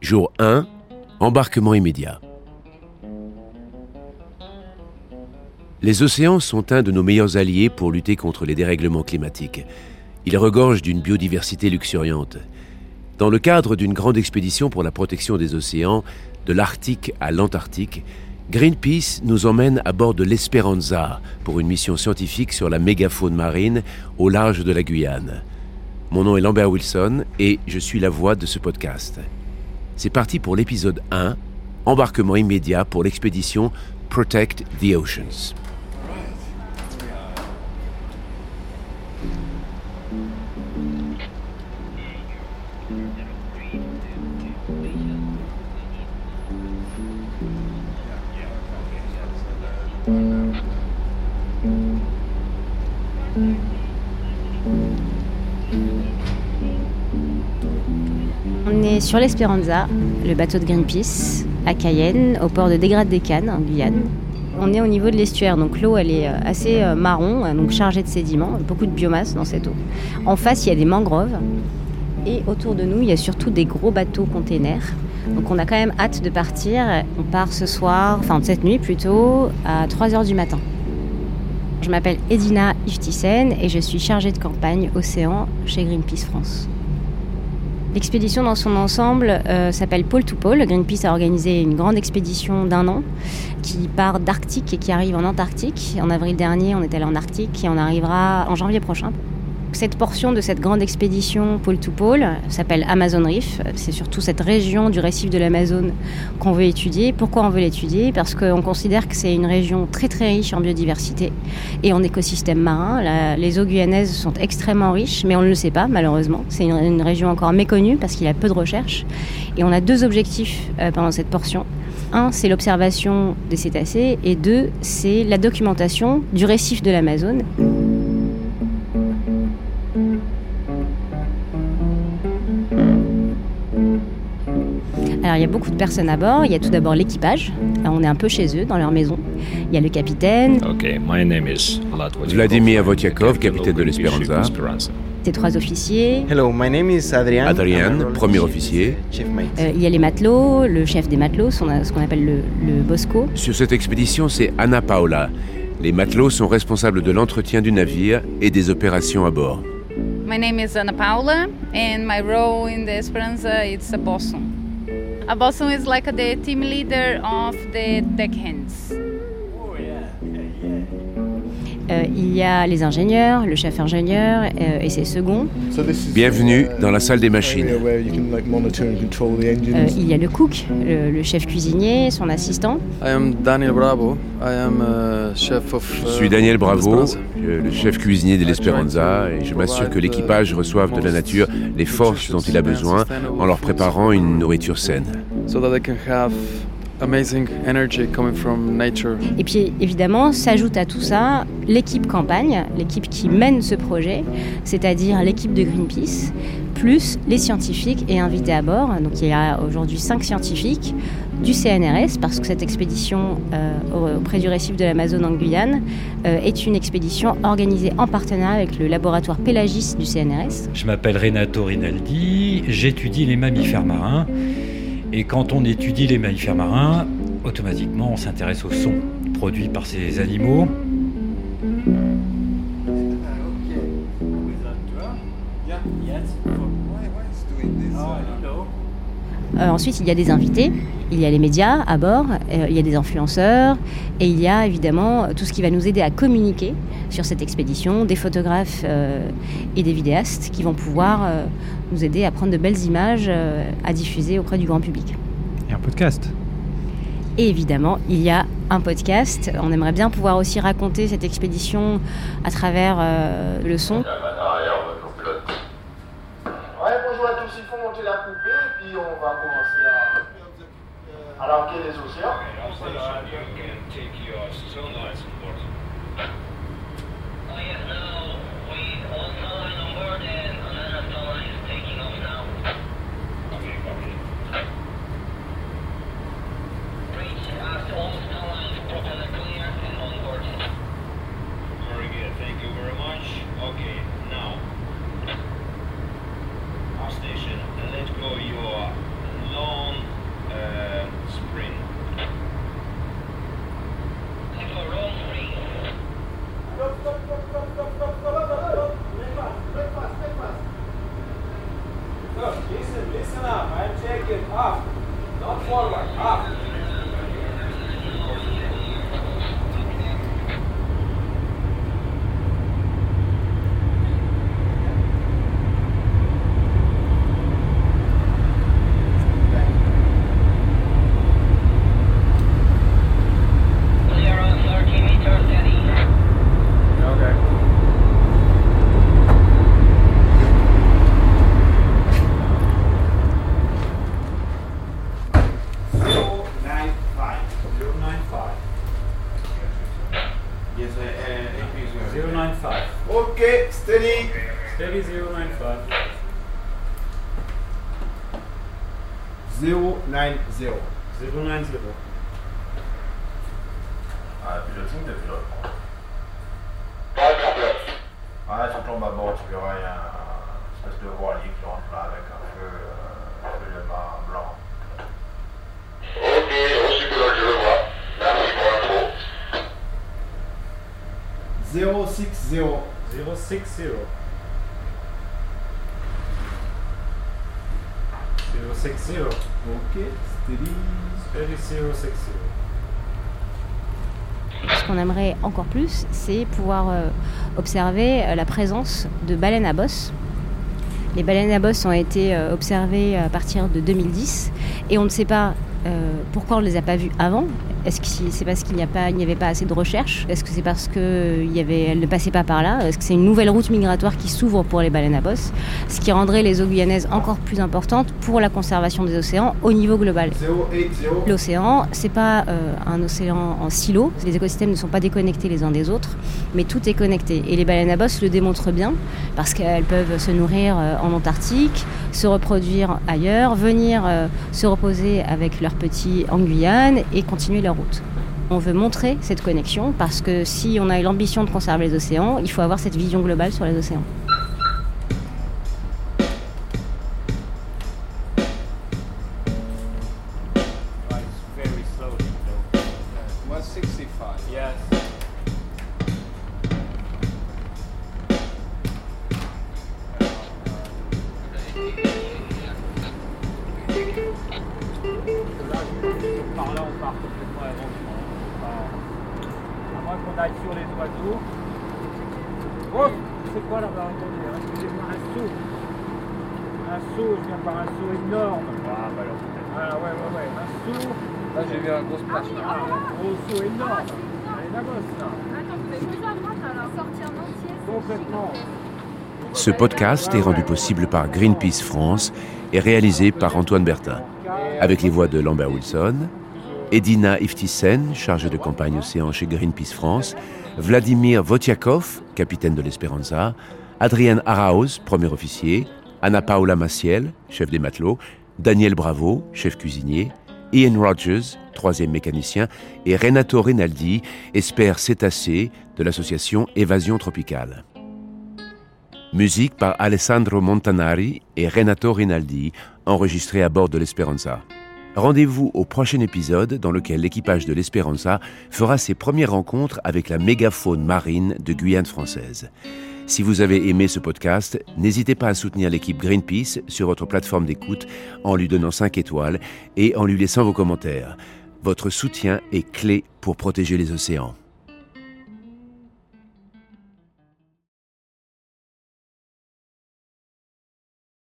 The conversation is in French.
Jour 1, embarquement immédiat. Les océans sont un de nos meilleurs alliés pour lutter contre les dérèglements climatiques. Ils regorgent d'une biodiversité luxuriante. Dans le cadre d'une grande expédition pour la protection des océans, de l'Arctique à l'Antarctique, Greenpeace nous emmène à bord de l'Esperanza pour une mission scientifique sur la mégafaune marine au large de la Guyane. Mon nom est Lambert Wilson et je suis la voix de ce podcast. C'est parti pour l'épisode 1, embarquement immédiat pour l'expédition Protect the Oceans. Sur l'Espéranza, le bateau de Greenpeace, à Cayenne, au port de Dégrade des Cannes, en Guyane. On est au niveau de l'estuaire, donc l'eau elle est euh, assez euh, marron, euh, donc chargée de sédiments, beaucoup de biomasse dans cette eau. En face, il y a des mangroves et autour de nous, il y a surtout des gros bateaux containers. Donc on a quand même hâte de partir. On part ce soir, enfin cette nuit plutôt, à 3h du matin. Je m'appelle Edina Iftisen et je suis chargée de campagne océan chez Greenpeace France. L'expédition dans son ensemble euh, s'appelle Pôle to Pôle. Greenpeace a organisé une grande expédition d'un an qui part d'Arctique et qui arrive en Antarctique. En avril dernier, on est allé en Arctique et on arrivera en janvier prochain. Cette portion de cette grande expédition pôle to pôle s'appelle Amazon Reef. C'est surtout cette région du récif de l'Amazone qu'on veut étudier. Pourquoi on veut l'étudier? Parce qu'on considère que c'est une région très très riche en biodiversité et en écosystème marin. La- les eaux guyanaises sont extrêmement riches, mais on ne le sait pas malheureusement. C'est une, une région encore méconnue parce qu'il y a peu de recherches. Et on a deux objectifs euh, pendant cette portion. Un, c'est l'observation des cétacés et deux, c'est la documentation du récif de l'Amazone. Alors il y a beaucoup de personnes à bord. Il y a tout d'abord l'équipage. Là, On est un peu chez eux, dans leur maison. Il y a le capitaine, Okay, my name is Vlad Vladimir Votiakov, capitaine de l'Esperanza. ces trois officiers. Hello, my name is Adrian. Premier officier. Chief mate. Euh, il y a les matelots, le chef des matelots, son- ce qu'on appelle le, le bosco. Sur cette expédition, c'est Anna Paola. Les matelots sont responsables de l'entretien du navire et des opérations à bord. My name is Ana Paula, and my role in the Esperanza is a bosun. A bosun is like the team leader of the deckhands. Euh, il y a les ingénieurs, le chef ingénieur euh, et ses seconds. Bienvenue dans la salle des machines. Euh, il y a le cook, le, le chef cuisinier, son assistant. I am Daniel Bravo. I am uh, chef of. Je uh, suis Daniel Bravo, le chef cuisinier de l'Esperanza, et je m'assure que l'équipage reçoive de la nature les forces dont il a besoin en leur préparant une nourriture saine. Amazing energy coming from nature. Et puis évidemment, s'ajoute à tout ça l'équipe campagne, l'équipe qui mène ce projet, c'est-à-dire l'équipe de Greenpeace, plus les scientifiques et invités à bord. Donc il y a aujourd'hui cinq scientifiques du CNRS, parce que cette expédition euh, auprès du récif de l'Amazone en Guyane euh, est une expédition organisée en partenariat avec le laboratoire Pélagis du CNRS. Je m'appelle Renato Rinaldi, j'étudie les mammifères marins. Et quand on étudie les mammifères marins, automatiquement on s'intéresse aux sons produits par ces animaux. Euh, ensuite, il y a des invités, il y a les médias à bord, euh, il y a des influenceurs, et il y a évidemment tout ce qui va nous aider à communiquer sur cette expédition, des photographes euh, et des vidéastes qui vont pouvoir nous aider à prendre de belles images à diffuser auprès du grand public. Et un podcast. Et évidemment, il y a un podcast. On aimerait bien pouvoir aussi raconter cette expédition à travers le son. I'll ya. Oh yeah, no, we also 090. 090. Ah, piloting de pilote. Pas de problème. Ah, tu tombes à bord, tu verras, il y a une espèce de voilier qui rentre là avec un feu, euh, un feu de mât blanc. Ok, aussi pilote, je le vois. Merci pour l'info. 060. 060. 060. Ok, steady. Steady 060. Ce qu'on aimerait encore plus, c'est pouvoir euh, observer euh, la présence de baleines à bosse. Les baleines à bosse ont été euh, observées à partir de 2010 et on ne sait pas pourquoi on ne les a pas vues avant. Est-ce que c'est parce qu'il il n'y avait pas assez de recherche Est-ce que c'est parce qu'elles ne passaient pas par là? Est-ce que c'est une nouvelle route migratoire qui s'ouvre pour les baleines à bosse? Ce qui rendrait les eaux guyanaises encore plus importantes pour la conservation des océans au niveau global. 080. L'océan, c'est pas euh, un océan en silo. Les écosystèmes ne sont pas déconnectés les uns des autres, mais tout est connecté. Et les baleines à bosse le démontrent bien parce qu'elles peuvent se nourrir euh, en Antarctique, se reproduire ailleurs, venir euh, se reposer avec leurs petits en Guyane et continuer leur On veut montrer cette connexion parce que si on a l'ambition de conserver les océans, il faut avoir cette vision globale sur les océans. 165. Yes. Par là, on part complètement à l'aventure. À moins qu'on aille sur les oiseaux. Oh, c'est quoi là-bas Attendez, excusez-moi, un saut. Un saut, je viens voir un saut énorme. Ah, bah alors peut-être. Ah, ouais, ouais, ouais. Un saut. Là, j'ai vu un gros splash. Ah, un gros saut énorme. Allez, la bosse là. Attends, vous pouvez choisir à droite alors. Sortir en entier. Complètement. Ce podcast est rendu possible par Greenpeace France et réalisé par Antoine Bertin, avec les voix de Lambert Wilson, Edina Iftisen, chargée de campagne océan chez Greenpeace France, Vladimir Votiakov, capitaine de l'Esperanza, Adrien Arauz, premier officier, Anna Paula Maciel, chef des matelots, Daniel Bravo, chef cuisinier, Ian Rogers, troisième mécanicien, et Renato Rinaldi, expert cétacé de l'association Évasion Tropicale. Musique par Alessandro Montanari et Renato Rinaldi, enregistré à bord de l'Esperanza. Rendez-vous au prochain épisode dans lequel l'équipage de l'Esperanza fera ses premières rencontres avec la mégafaune marine de Guyane française. Si vous avez aimé ce podcast, n'hésitez pas à soutenir l'équipe Greenpeace sur votre plateforme d'écoute en lui donnant 5 étoiles et en lui laissant vos commentaires. Votre soutien est clé pour protéger les océans.